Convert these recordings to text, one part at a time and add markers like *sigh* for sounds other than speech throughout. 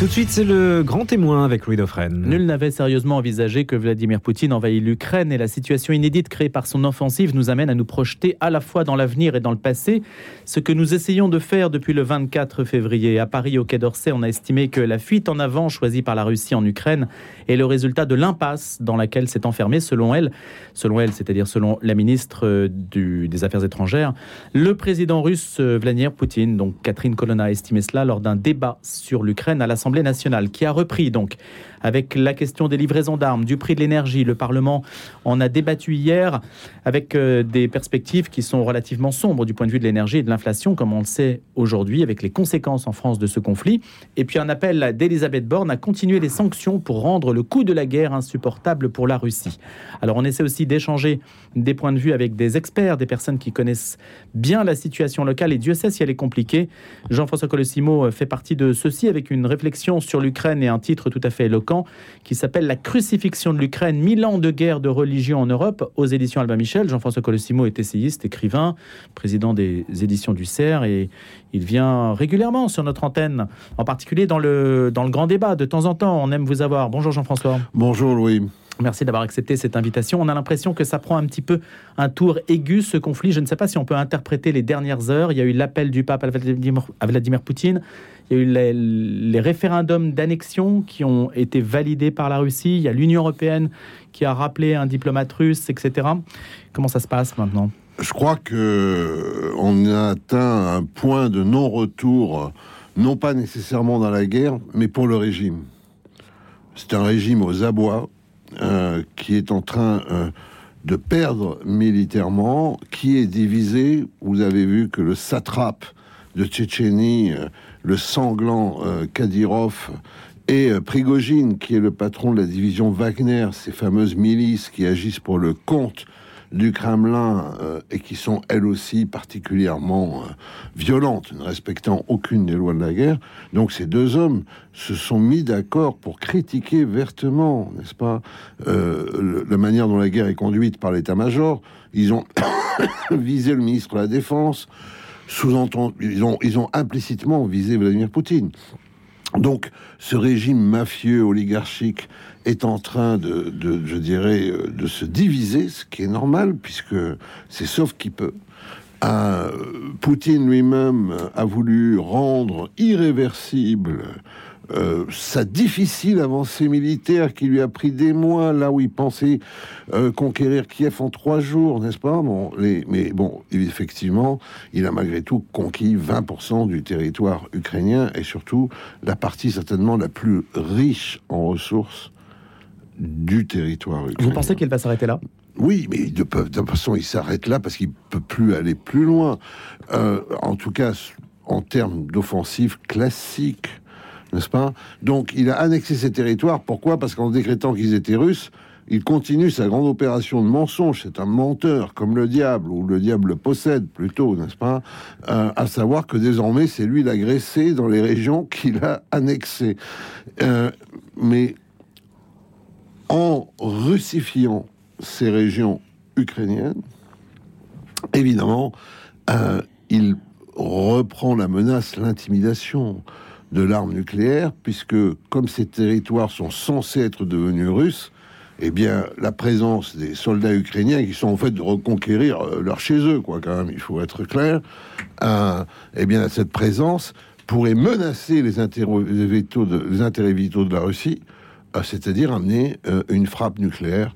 Tout de suite, c'est le grand témoin avec Louis Dauphren. Nul n'avait sérieusement envisagé que Vladimir Poutine envahit l'Ukraine et la situation inédite créée par son offensive nous amène à nous projeter à la fois dans l'avenir et dans le passé. Ce que nous essayons de faire depuis le 24 février. À Paris, au Quai d'Orsay, on a estimé que la fuite en avant choisie par la Russie en Ukraine est le résultat de l'impasse dans laquelle s'est enfermé, selon elle, selon elle, c'est-à-dire selon la ministre des Affaires étrangères, le président russe Vladimir Poutine. Donc Catherine Colonna a estimé cela lors d'un débat sur l'Ukraine à la nationale, qui a repris donc avec la question des livraisons d'armes, du prix de l'énergie. Le Parlement en a débattu hier avec euh, des perspectives qui sont relativement sombres du point de vue de l'énergie et de l'inflation, comme on le sait aujourd'hui, avec les conséquences en France de ce conflit. Et puis un appel d'Elisabeth Borne à continuer les sanctions pour rendre le coût de la guerre insupportable pour la Russie. Alors on essaie aussi d'échanger des points de vue avec des experts, des personnes qui connaissent bien la situation locale, et Dieu sait si elle est compliquée. Jean-François Colossimo fait partie de ceci avec une réflexion sur l'Ukraine et un titre tout à fait éloquent qui s'appelle La crucifixion de l'Ukraine, mille ans de guerre de religion en Europe, aux éditions Albin Michel. Jean-François Colossimo est essayiste, écrivain, président des éditions du CERF et il vient régulièrement sur notre antenne, en particulier dans le, dans le grand débat. De temps en temps, on aime vous avoir. Bonjour Jean-François. Bonjour Louis. Merci d'avoir accepté cette invitation. On a l'impression que ça prend un petit peu un tour aigu, ce conflit. Je ne sais pas si on peut interpréter les dernières heures. Il y a eu l'appel du pape à Vladimir, Poutine. Il y a eu les, référendums d'annexion qui ont été validés par la Russie. Il y a l'Union européenne qui a rappelé un diplomate russe, etc. Comment ça se passe maintenant? Je crois que on a atteint un point de non-retour, non pas nécessairement dans la guerre, mais pour le régime. C'est un régime aux abois euh, qui est en train euh, de perdre militairement, qui est divisé. Vous avez vu que le satrape de Tchétchénie, euh, le sanglant Kadyrov, et Prigogine, qui est le patron de la division Wagner, ces fameuses milices qui agissent pour le compte du Kremlin euh, et qui sont elles aussi particulièrement euh, violentes, ne respectant aucune des lois de la guerre. Donc ces deux hommes se sont mis d'accord pour critiquer vertement, n'est-ce pas, euh, la manière dont la guerre est conduite par l'état-major. Ils ont *coughs* visé le ministre de la Défense, sous-entendu, ils ont, ils ont implicitement visé Vladimir Poutine. Donc, ce régime mafieux, oligarchique, est en train de, je dirais, euh, de se diviser, ce qui est normal, puisque c'est sauf qui peut. Euh, Poutine lui-même a voulu rendre irréversible euh, sa difficile avancée militaire qui lui a pris des mois, là où il pensait euh, conquérir Kiev en trois jours, n'est-ce pas? Bon, Mais bon, effectivement, il a malgré tout conquis 20% du territoire ukrainien et surtout la partie certainement la plus riche en ressources du territoire ukrainien. Vous pensez qu'il va s'arrêter là? Oui, mais de, toute façon, il s'arrête là parce qu'il peut plus aller plus loin. Euh, en tout cas, en termes d'offensive classique, n'est-ce pas? Donc il a annexé ces territoires. Pourquoi? Parce qu'en décrétant qu'ils étaient russes, il continue sa grande opération de mensonge. C'est un menteur, comme le diable, ou le diable le possède plutôt, n'est-ce pas? Euh, À savoir que désormais, c'est lui l'agressé dans les régions qu'il a annexées. Euh, mais en russifiant ces régions ukrainiennes, évidemment, euh, il reprend la menace, l'intimidation de l'arme nucléaire, puisque comme ces territoires sont censés être devenus russes, eh bien, la présence des soldats ukrainiens qui sont en fait de reconquérir euh, leur chez eux, quoi, quand même, il faut être clair, euh, eh bien, cette présence pourrait menacer les intérêts vitaux de, les intérêts vitaux de la Russie, euh, c'est-à-dire amener une frappe nucléaire.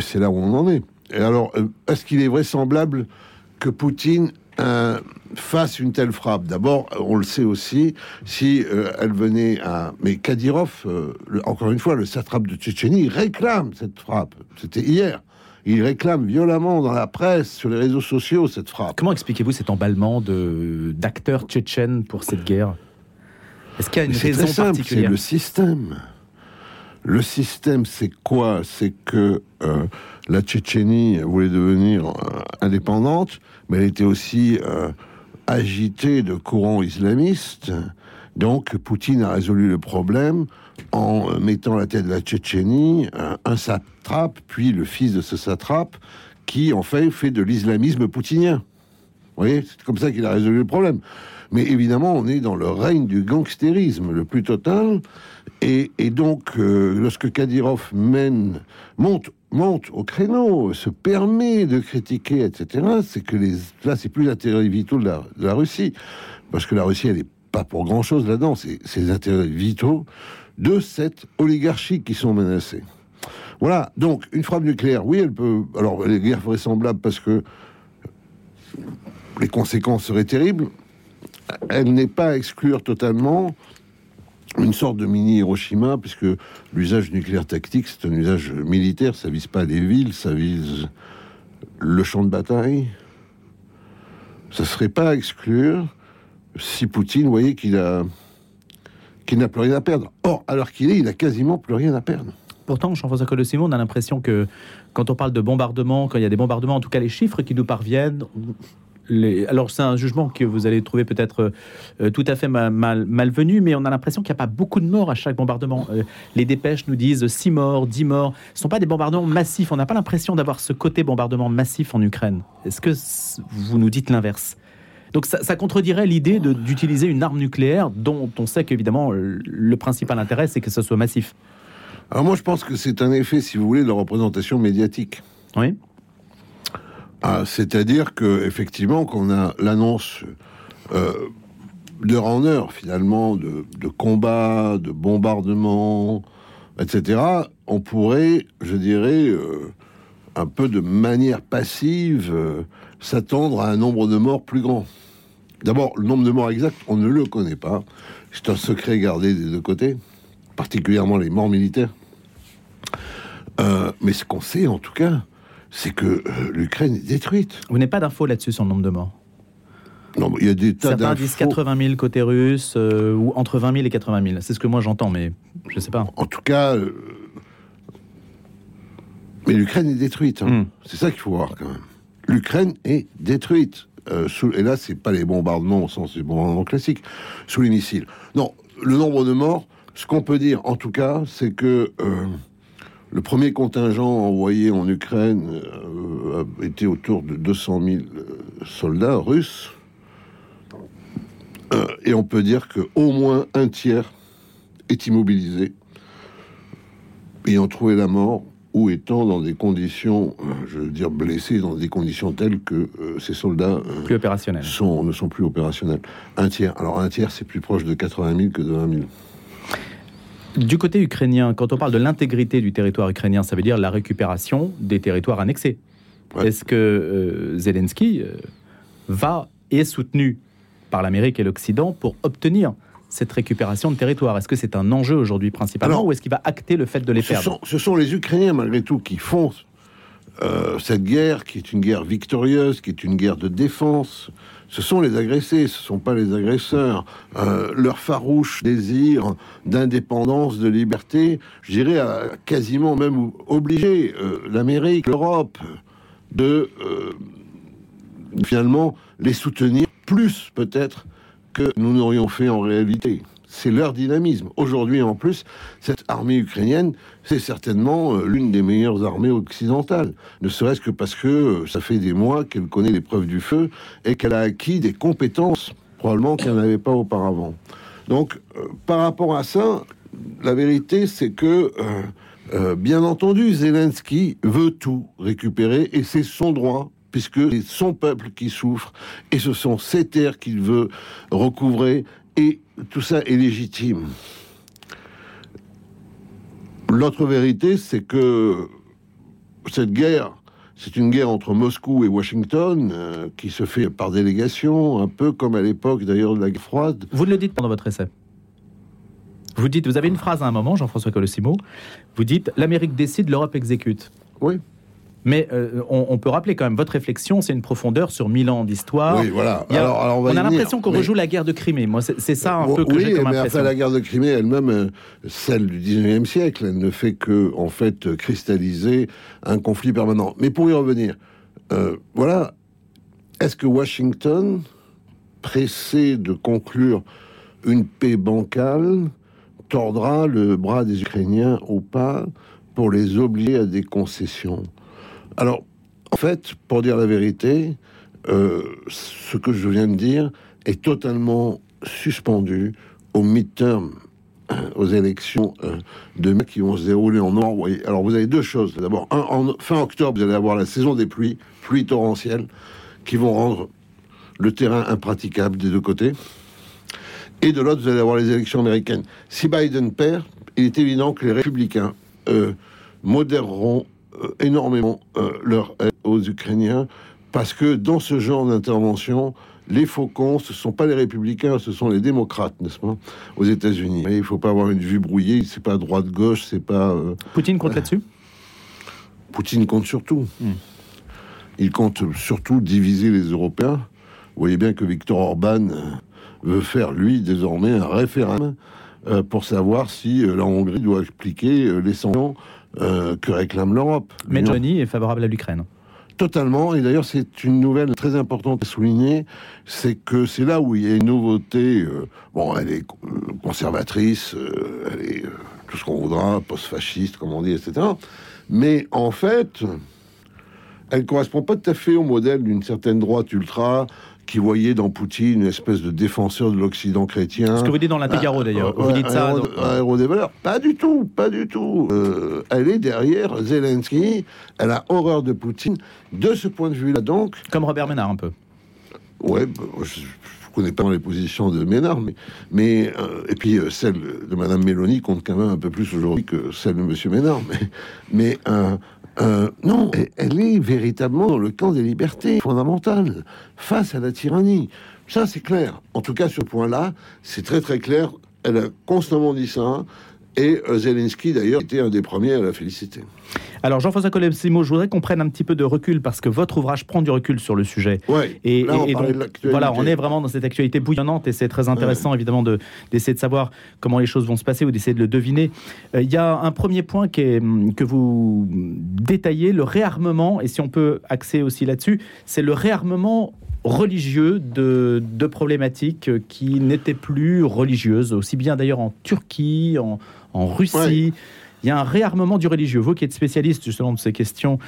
c'est là où on en est. Et alors, est-ce qu'il est vraisemblable que Poutine euh, fasse une telle frappe. D'abord, on le sait aussi, si euh, elle venait à... Mais Kadyrov, euh, encore une fois, le satrape de Tchétchénie, réclame cette frappe. C'était hier. Il réclame violemment dans la presse, sur les réseaux sociaux, cette frappe. Comment expliquez-vous cet emballement d'acteurs tchétchènes pour cette guerre? Est-ce qu'il y a une raison particulière C'est le système. Le système, c'est quoi? C'est que la Tchétchénie voulait devenir indépendante, mais elle était aussi euh, agitée de courants islamistes. Donc Poutine a résolu le problème en mettant la tête de la Tchétchénie, un, satrape, puis le fils de ce satrape, qui en fait fait de l'islamisme poutinien. Vous voyez, c'est comme ça qu'il a résolu le problème. Mais évidemment, on est dans le règne du gangstérisme le plus total. Et, donc, euh, lorsque Kadyrov mène, monte, monte au créneau, se permet de critiquer, etc., c'est que les, là, c'est plus l'intérêt vitaux de la, de la Russie. Parce que la Russie, elle est pas pour grand chose là-dedans. C'est les intérêts vitaux de cette oligarchie qui sont menacés. Voilà. Donc, une frappe nucléaire, oui, elle peut. Alors, elle est guère vraisemblable parce que les conséquences seraient terribles. Elle n'est pas à exclure totalement une sorte de mini Hiroshima, puisque l'usage nucléaire tactique, c'est un usage militaire, ça vise pas les villes, ça vise le champ de bataille. Ça serait pas à exclure si Poutine voyait qu'il a qu'il n'a plus rien à perdre. Or, alors qu'il est, il a quasiment plus rien à perdre. Pourtant, Jean-François Colosimo, on a l'impression que quand on parle de bombardement, quand il y a des bombardements, en tout cas les chiffres qui nous parviennent, les... alors c'est un jugement que vous allez trouver peut-être euh, tout à fait ma- mal, malvenu, mais on a l'impression qu'il n'y a pas beaucoup de morts à chaque bombardement. Euh, les dépêches nous disent 6 morts, 10 morts. Ce ne sont pas des bombardements massifs. On n'a pas l'impression d'avoir ce côté bombardement massif en Ukraine. Est-ce que vous nous dites l'inverse? Donc ça, ça contredirait l'idée d'utiliser une arme nucléaire dont on sait qu'évidemment euh, le principal intérêt c'est que ce soit massif? Alors moi, je pense que c'est un effet, si vous voulez, de représentation médiatique. Oui. Ah, C'est-à-dire que effectivement, qu'on a l'annonce euh, d'heure en heure, finalement, de, de combats, de bombardements, etc., on pourrait, je dirais, euh, un peu de manière passive, euh, s'attendre à un nombre de morts plus grand. D'abord, le nombre de morts exact, on ne le connaît pas. C'est un secret gardé des deux côtés, particulièrement les morts militaires. Euh, mais ce qu'on sait, en tout cas, c'est que euh, l'Ukraine est détruite. Vous n'avez pas d'infos là-dessus sur le nombre de morts? Non, il y a des tas Certains d'infos. disent 80 000 côté russe euh, ou entre 20 000 et 80 000. C'est ce que moi j'entends, mais je ne sais pas. En tout cas, euh, mais l'Ukraine est détruite. hein. Mm. C'est ça qu'il faut voir quand même. L'Ukraine est détruite. Euh, sous- et là, c'est pas les bombardements au sens des bombardements classiques, sous les missiles. Non, le nombre de morts, ce qu'on peut dire en tout cas, c'est que euh, le premier contingent envoyé en Ukraine euh, a été autour de 200 000 euh, soldats russes. Euh, et on peut dire que au moins un tiers est immobilisé, ayant trouvé la mort ou étant dans des conditions, je veux dire blessés, dans des conditions telles que euh, ces soldats euh, Plus opérationnel. sont, ne sont plus opérationnels. Un tiers. Alors un tiers, c'est plus proche de 80 000 que de 20 000. Du côté ukrainien, quand on parle de l'intégrité du territoire ukrainien, ça veut dire la récupération des territoires annexés. Ouais. Est-ce que euh, Zelensky euh, va et est soutenu par l'Amérique et l'Occident pour obtenir cette récupération de territoire? Est-ce que c'est un enjeu aujourd'hui principalement Alors, ou est-ce qu'il va acter le fait de les Ce perdre? sont, ce sont les Ukrainiens, malgré tout, qui font euh, cette guerre, qui est une guerre victorieuse, qui est une guerre de défense. Ce sont les agressés, ce ne sont pas les agresseurs. Euh, leur farouche désir d'indépendance, de liberté, je dirais, a quasiment même obligé euh, l'Amérique, l'Europe, de finalement les soutenir plus peut-être que nous n'aurions fait en réalité. C'est leur dynamisme. Aujourd'hui, en plus, cette armée ukrainienne, c'est certainement euh, l'une des meilleures armées occidentales. Ne serait-ce que parce que euh, ça fait des mois qu'elle connaît l'épreuve du feu et qu'elle a acquis des compétences, probablement qu'elle n'avait pas auparavant. Donc, euh, par rapport à ça, la vérité, c'est que, bien entendu, Zelensky veut tout récupérer et c'est son droit, puisque c'est son peuple qui souffre et ce sont ses terres qu'il veut recouvrer et tout ça est légitime. L'autre vérité, c'est que cette guerre, c'est une guerre entre Moscou et Washington euh, qui se fait par délégation, un peu comme à l'époque d'ailleurs de la guerre froide. Vous ne le dites pas dans votre essai. Vous dites, vous avez une phrase à un moment, Jean-François Colosimo. Vous dites l'Amérique décide, l'Europe exécute. Oui. Mais euh, on, on peut rappeler quand même votre réflexion, c'est une profondeur sur mille ans d'histoire. oui, voilà. Il y a- alors, alors, on a l'impression qu'on Mais- rejoue la guerre de Crimée. Moi, c'est ça un Oui, peu que j'ai comme mais impression. enfin, la guerre de Crimée elle-même, euh, celle du 19e siècle, elle ne fait que, en fait, cristalliser un conflit permanent. Mais pour y revenir, euh, voilà, est-ce que Washington, pressé de conclure une paix bancale, tordra le bras des Ukrainiens ou pas pour les obliger à des concessions? Alors, en fait, pour dire la vérité, euh, ce que je viens de dire est totalement suspendu au midterm, euh, aux élections euh, de mai qui vont se dérouler en nord. Alors vous avez deux choses. D'abord, en fin octobre, vous allez avoir la saison des pluies, pluies torrentielles, qui vont rendre le terrain impraticable des deux côtés. Et de l'autre, vous allez avoir les élections américaines. Si Biden perd, il est évident que les républicains euh, modéreront énormément euh, leur aide aux Ukrainiens, parce que dans ce genre d'intervention, les faucons, ce ne sont pas les républicains, ce sont les démocrates, n'est-ce pas, aux États-Unis. Il ne faut pas avoir une vue brouillée, c'est pas droite-gauche, c'est pas... Poutine compte là-dessus? *sighs* Poutine compte surtout. Hmm. Il compte surtout diviser les Européens. Vous voyez bien que Viktor Orban veut faire, lui, désormais, un référendum euh, pour savoir si euh, la Hongrie doit appliquer euh, les sanctions que réclame l'Europe. Mais Johnny est favorable à l'Ukraine. Totalement, et d'ailleurs c'est une nouvelle très importante à souligner, c'est que c'est là où il y a une nouveauté, bon elle est conservatrice, elle est tout ce qu'on voudra, post-fasciste comme on dit, etc. Mais en fait, elle correspond pas tout à fait au modèle d'une certaine droite ultra qui voyait dans Poutine une espèce de défenseur de l'Occident chrétien. Ce que vous dites dans la Figaro d'ailleurs. vous dites ça. Un héros, des valeurs. Pas du tout, pas du tout. Euh, elle est derrière Zelensky. Elle a horreur de Poutine. De ce point de vue-là, donc. Comme Robert Ménard, un peu. Ouais, bah, je, ne connais pas les positions de Ménard, mais, euh, et puis euh, celle de Madame Mélanie compte quand même un peu plus aujourd'hui que celle de Monsieur Ménard, mais mais euh, non, elle est véritablement dans le camp des libertés fondamentales face à la tyrannie. Ça, c'est clair. En tout cas, ce point-là, c'est très très clair. Elle a constamment dit ça. Et euh, Zelensky, d'ailleurs, était un des premiers à la féliciter. Alors, Jean-François Colem-Simo, je voudrais qu'on prenne un petit peu de recul parce que votre ouvrage prend du recul sur le sujet. Ouais, et, voilà, on est vraiment dans cette actualité bouillonnante et c'est très intéressant, évidemment, d'essayer de, savoir comment les choses vont se passer ou d'essayer de le deviner. Euh, il y a un premier point qui est, hum, que vous détaillez, le réarmement, et si on peut axer aussi là-dessus, c'est le réarmement religieux de, de problématiques qui n'étaient plus religieuses, aussi bien d'ailleurs en Turquie, en, en Russie. Il y a un réarmement du religieux. Vous qui êtes spécialiste justement de ces questions,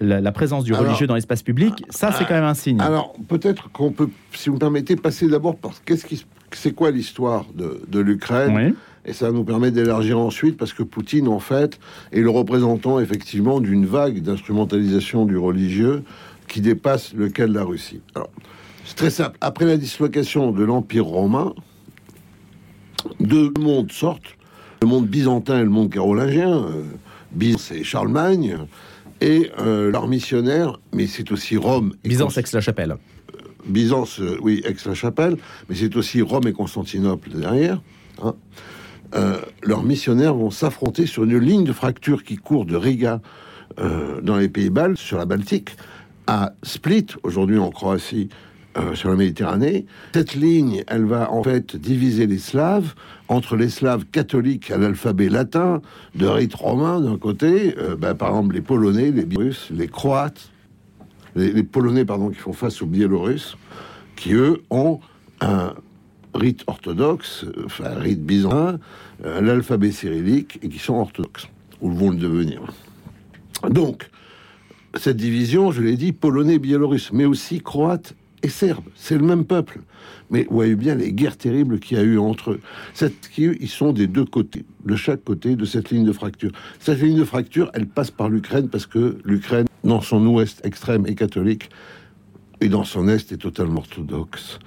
la, présence du religieux dans l'espace public, ça c'est quand même un signe. Alors peut-être qu'on peut, si vous me permettez, passer d'abord par qu'est-ce qui, c'est quoi l'histoire de, de l'Ukraine? Et ça nous permet d'élargir ensuite, parce que Poutine, en fait, est le représentant effectivement d'une vague d'instrumentalisation du religieux qui dépasse le cas de la Russie. Alors, c'est très simple. Après la dislocation de l'Empire romain, deux mondes sortent le monde byzantin et le monde carolingien. Euh, Byzance, c'est Charlemagne. Et euh, leur missionnaire, mais c'est aussi Rome. Byzance, Aix-la-Chapelle. Euh, Byzance, oui, Aix-la-Chapelle, mais c'est aussi Rome et Constantinople derrière. Hein. leurs missionnaires vont s'affronter sur une ligne de fracture qui court de Riga dans les pays baltes, sur la Baltique, à Split, aujourd'hui en Croatie, euh, sur la Méditerranée. Cette ligne, elle va en fait diviser les Slaves entre les Slaves catholiques à l'alphabet latin, de rite romain d'un côté, euh, ben, par exemple les Polonais, les Biélorusses, les Croates, les, Polonais pardon qui font face aux Biélorusses, qui eux ont un rite orthodoxe, enfin rite byzantin, euh, l'alphabet cyrillique et qui sont orthodoxes ou vont le devenir. Donc cette division, je l'ai dit, polonais, biélorusse, mais aussi croate et serbes. C'est le même peuple. Mais voyez bien les guerres terribles qu'il y a eu entre eux. Cette, ils sont des deux côtés, de chaque côté de cette ligne de fracture. Cette ligne de fracture, elle passe par l'Ukraine parce que l'Ukraine, dans son ouest extrême, est catholique et dans son est est totalement orthodoxe.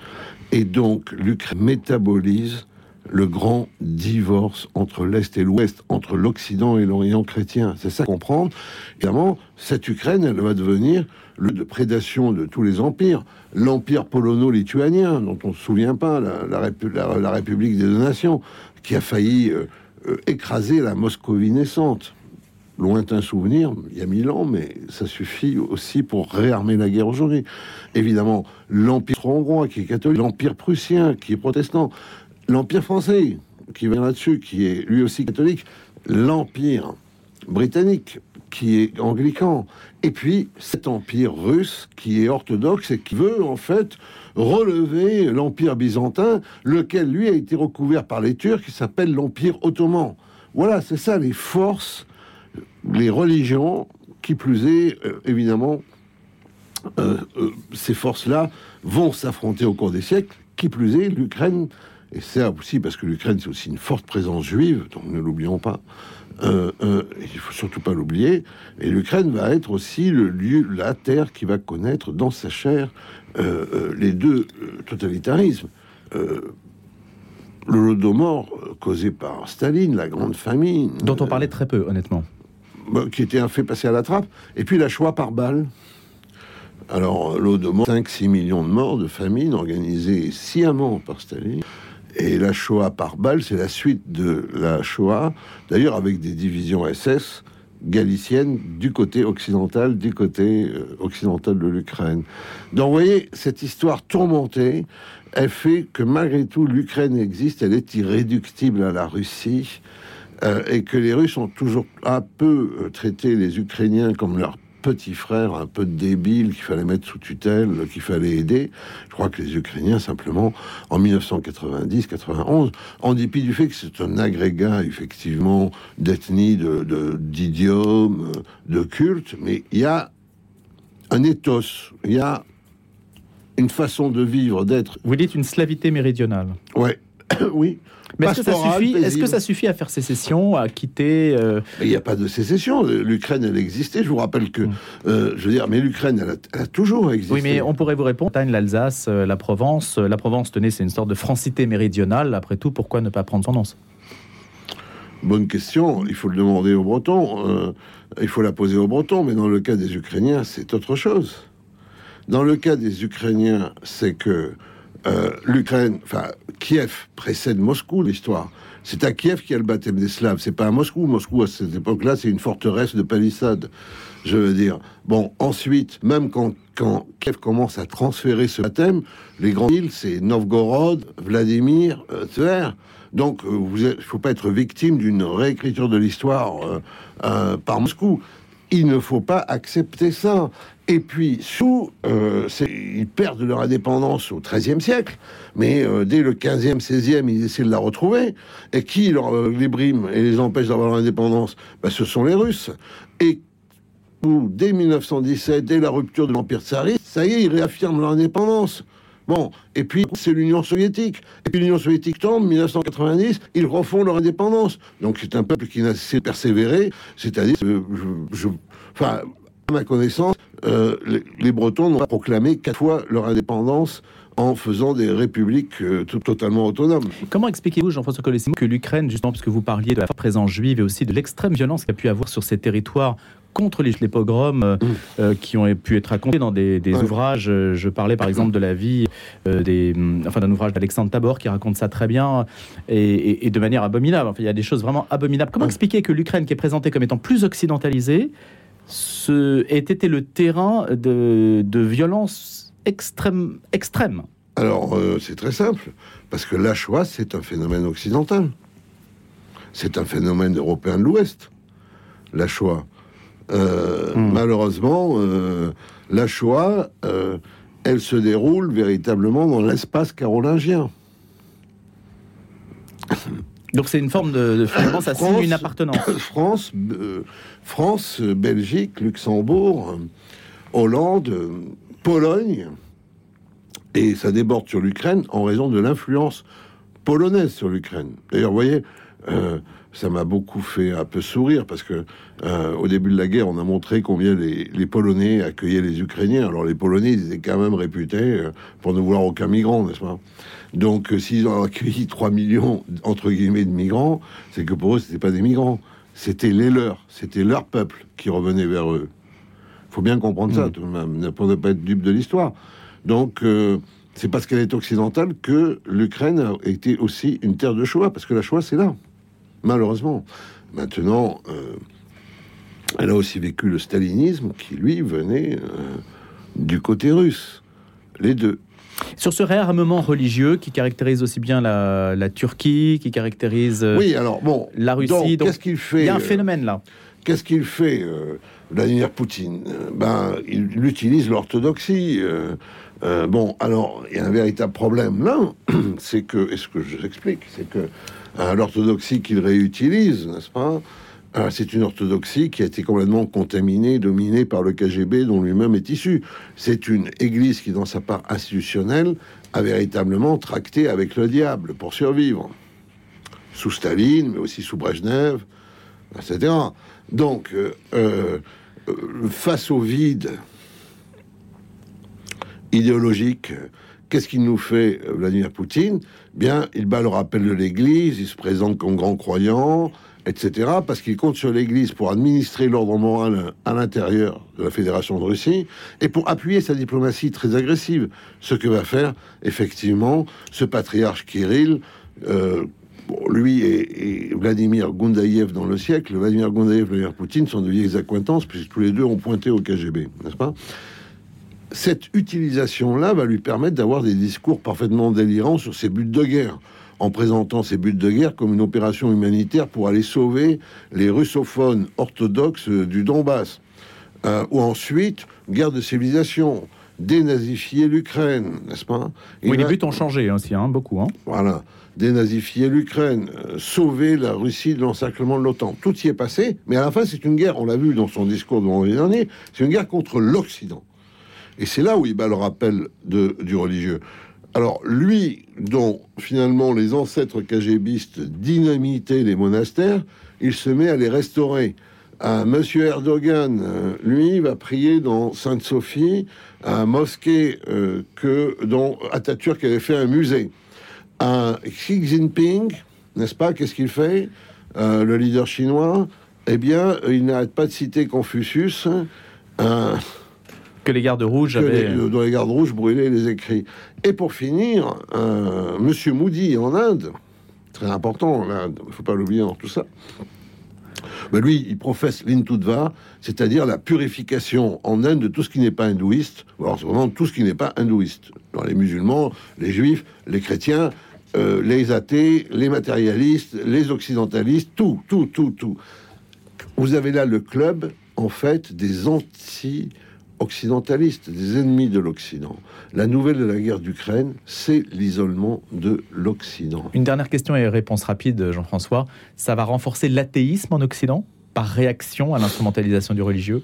Et donc l'Ukraine métabolise le grand divorce entre l'Est et l'Ouest, entre l'Occident et l'Orient chrétien. C'est ça comprendre. Évidemment, cette Ukraine, elle va devenir de prédation de tous les empires. L'empire polono-lituanien, dont on ne se souvient pas, la, République des deux nations, qui a failli euh, euh, écraser la Moscovie naissante. Lointain souvenir, il y a mille ans, mais ça suffit aussi pour réarmer la guerre aujourd'hui. Évidemment, l'empire hongrois qui est catholique, l'empire prussien qui est protestant, l'empire français qui vient là-dessus, qui est lui aussi catholique, l'empire britannique qui est anglican, et puis cet empire russe qui est orthodoxe et qui veut en fait relever l'empire byzantin, lequel lui a été recouvert par les Turcs, qui s'appelle l'empire ottoman. Voilà, c'est ça les forces, les religions, qui plus est, euh, évidemment, euh, euh, ces forces-là vont s'affronter au cours des siècles. Qui plus est, l'Ukraine, et c'est aussi parce que l'Ukraine, c'est aussi une forte présence juive, donc ne l'oublions pas. Euh, euh, il faut surtout pas l'oublier. Et l'Ukraine va être aussi le lieu, la terre qui va connaître dans sa chair euh, euh, les deux euh, totalitarismes. Le Lodomor causé par Staline, la grande famine, Dont on parlait très peu, honnêtement. bah, qui était un fait passé à la trappe, et puis la Shoah par balle. Alors, l'Odomor, 5-6 millions de morts de famine organisée sciemment par Staline. Et la Shoah par balle, c'est la suite de la Shoah, d'ailleurs avec des divisions SS galiciennes du côté occidental, du côté euh, occidental de l'Ukraine. Donc, vous voyez, cette histoire tourmentée, elle fait que malgré tout, l'Ukraine existe, elle est irréductible à la Russie. Euh, et que les Russes ont toujours un peu euh, traité les Ukrainiens comme leurs petits frères, un peu débiles, qu'il fallait mettre sous tutelle, qu'il fallait aider. Je crois que les Ukrainiens, simplement, en 1990-91, en dépit du fait que c'est un agrégat, effectivement, d'ethnie, de, de- d'idiomes, euh, de culte, mais il y a un ethos, il y a une façon de vivre, d'être. Vous dites une slavité méridionale. Ouais, *coughs* oui. Mais est-ce que, ça suffit, est-ce que paisible. ça suffit à faire sécession, à quitter euh, il n'y a pas de sécession. L'Ukraine, elle existait. Je vous rappelle que, Mm. euh, je veux dire, mais l'Ukraine, elle, a- elle a toujours existé. Oui, mais on pourrait vous répondre l'Alsace, euh, la Provence. La Provence, tenez, c'est une sorte de francité méridionale. Après tout, pourquoi ne pas prendre son nom? Bonne question. Il faut le demander aux Bretons. euh, il faut la poser aux Bretons. Mais dans le cas des Ukrainiens, c'est autre chose. Dans le cas des Ukrainiens, c'est que euh, l'Ukraine, enfin, Kiev précède Moscou, l'histoire. C'est à Kiev qu'il y a le baptême des Slaves. C'est pas à Moscou. Moscou, à cette époque-là, c'est une forteresse de palissades. Je veux dire. Bon, ensuite, même quand, quand Kiev commence à transférer ce baptême, les grandes villes, c'est Novgorod, Vladimir, euh, Tver. Donc, il ne faut pas être victime d'une réécriture de l'histoire euh, euh, par Moscou. Il ne faut pas accepter ça. Et puis, sous, euh, ils perdent leur indépendance au XIIIe siècle, mais euh, dès le XVe, XVIe, ils essaient de la retrouver. Et qui euh, les brime et les empêche d'avoir leur indépendance? Ben, Ce sont les Russes. Et où, dès 1917, dès la rupture de l'Empire tsariste, ça y est, ils réaffirment leur indépendance. Bon, et puis c'est l'Union soviétique. Et puis l'Union soviétique tombe, 1990, ils refont leur indépendance. Donc c'est un peuple qui n'a cessé de persévérer, c'est-à-dire, je, je- enfin, à ma connaissance, euh, les, Bretons n'ont pas proclamé quatre fois leur indépendance en faisant des républiques euh, totalement autonomes. Comment expliquez-vous, Jean-François Colessimo, que l'Ukraine, justement, parce que vous parliez de la présence juive et aussi de l'extrême violence qu'il y a pu avoir sur ces territoires contre les, les pogroms euh, euh, qui ont pu être racontés dans des, des Ouais. ouvrages. Euh, Je parlais par exemple de la vie euh, des, hum, enfin d'un ouvrage d'Alexandre Tabor qui raconte ça très bien et, et- et de manière abominable. Enfin, il y a des choses vraiment abominables. Comment Ouais. expliquer que l'Ukraine, qui est présentée comme étant plus occidentalisée, ce, ait été le terrain de, de violence extrême, extrême? Alors, euh, c'est très simple, parce que la Shoah, c'est un phénomène occidental. C'est un phénomène européen de l'Ouest, la Shoah. Euh, Hmm. Malheureusement, euh, la Shoah, euh, elle se déroule véritablement dans l'espace carolingien. Donc c'est une forme de, de finalement ça signe France- une appartenance. *coughs* France, France, Belgique, Luxembourg, Hollande, Pologne, et ça déborde sur l'Ukraine en raison de l'influence polonaise sur l'Ukraine. D'ailleurs, vous voyez, euh, ça m'a beaucoup fait un peu sourire parce que euh, au début de la guerre, on a montré combien les, les Polonais accueillaient les Ukrainiens. Alors les Polonais, ils étaient quand même réputés euh, pour ne vouloir aucun migrant, n'est-ce pas? Donc s'ils ont accueilli *laughs* 3 millions entre guillemets de migrants, c'est que pour eux, c'était pas des migrants, c'était les leurs, c'était leur peuple qui revenait vers eux. faut bien comprendre ça Mm. tout de même, pour ne pas être dupe de l'histoire. Donc c'est parce qu'elle est occidentale que l'Ukraine a été aussi une terre de choix, parce que la choix, c'est là, malheureusement. Maintenant, euh, elle a aussi vécu le stalinisme qui, lui, venait euh, du côté russe. Les deux. Sur ce réarmement religieux qui caractérise aussi bien la, la Turquie, qui caractérise euh, oui, alors, bon. la Russie, donc, donc qu'est-ce qu'il fait il y a un phénomène là. Qu'est-ce qu'il fait, euh, Vladimir Poutine? Ben, il utilise l'orthodoxie. euh, euh, bon, alors, il y a un véritable problème là, *clears throat* c'est que, et ce que je vous explique, c'est que euh, l'orthodoxie qu'il réutilise, n'est-ce pas? C'est une orthodoxie qui a été complètement contaminée, dominée par le KGB dont lui-même est issu. C'est une église qui, dans sa part institutionnelle, a véritablement tracté avec le diable pour survivre. Sous Staline, mais aussi sous Brejnev, etc. Donc, euh, euh, face au vide idéologique, qu'est-ce qu'il nous fait Vladimir Poutine? Bien, il bat le rappel de l'Église, il se présente comme grand croyant, etc., parce qu'il compte sur l'Église pour administrer l'ordre moral à l'intérieur de la Fédération de Russie et pour appuyer sa diplomatie très agressive. Ce que va faire effectivement ce patriarche Kirill. Euh, lui et, Vladimir Goundaïev dans le siècle, Vladimir Goundaïev et Vladimir Poutine sont de vieilles acquaintances, puisque tous les deux ont pointé au KGB, n'est-ce pas? Cette utilisation-là va lui permettre d'avoir des discours parfaitement délirants sur ses buts de guerre en présentant ces buts de guerre comme une opération humanitaire pour aller sauver les russophones orthodoxes du Donbass. Euh, ou ensuite, guerre de civilisation, dénazifier l'Ukraine, n'est-ce pas? Oui, les buts ont changé aussi, hein, beaucoup. Hein. Voilà, dénazifier l'Ukraine, euh, sauver la Russie de l'encerclement de l'OTAN. Tout y est passé, mais à la fin, c'est une guerre, on l'a vu dans son discours de vendredi dernier, c'est une guerre contre l'Occident. Et c'est là où il bat le rappel du religieux. Alors, lui, dont finalement les ancêtres KGBistes dynamitaient les monastères, il se met à les restaurer. Monsieur Erdogan, euh, lui, va prier dans Sainte-Sophie, à mosquée euh, que dont Atatürk avait fait un musée. À Xi Jinping, n'est-ce pas Qu'est-ce qu'il fait euh, Le leader chinois, eh bien, il n'arrête pas de citer Confucius que les gardes rouges avaient... dont les gardes rouges brûlaient les écrits. Et pour finir, euh, Monsieur Moody en Inde, très important, l'Inde, il ne faut pas l'oublier dans tout ça. Mais lui, il professe l'intudva, c'est-à-dire la purification en Inde de tout ce qui n'est pas hindouiste. Alors, c'est vraiment tout ce qui n'est pas hindouiste. Dans les musulmans, les juifs, les chrétiens, euh, les athées, les matérialistes, les occidentalistes, tout, tout, tout, tout. Vous avez là le club, en fait, des anti- occidentalistes, des ennemis de l'Occident. La nouvelle de la guerre d'Ukraine, c'est l'isolement de l'Occident. Une dernière question et réponse rapide, Jean-François. Ça va renforcer l'athéisme en Occident par réaction à l'instrumentalisation du religieux?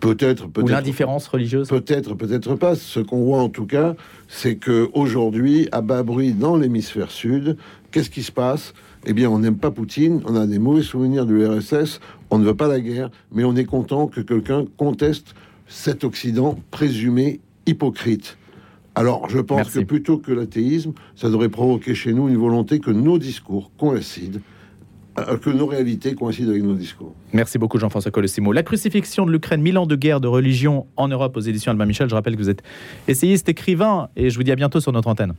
Peut-être, peut-être. Ou l'indifférence religieuse Peut-être, peut-être pas. Ce qu'on voit en tout cas, c'est que aujourd'hui, à bas bruit dans l'hémisphère sud, qu'est-ce qui se passe? Eh bien, on n'aime pas Poutine, on a des mauvais souvenirs de l'URSS, on ne veut pas la guerre, mais on est content que quelqu'un conteste cet Occident présumé hypocrite. Alors, je pense que plutôt que l'athéisme, ça devrait provoquer chez nous une volonté que nos discours coïncident, que nos réalités coïncident avec nos discours. Merci beaucoup, Jean-François Colossimo. La crucifixion de l'Ukraine, mille ans de guerre de religion en Europe aux éditions Albin Michel. Je rappelle que vous êtes essayiste, écrivain, et je vous dis à bientôt sur notre antenne.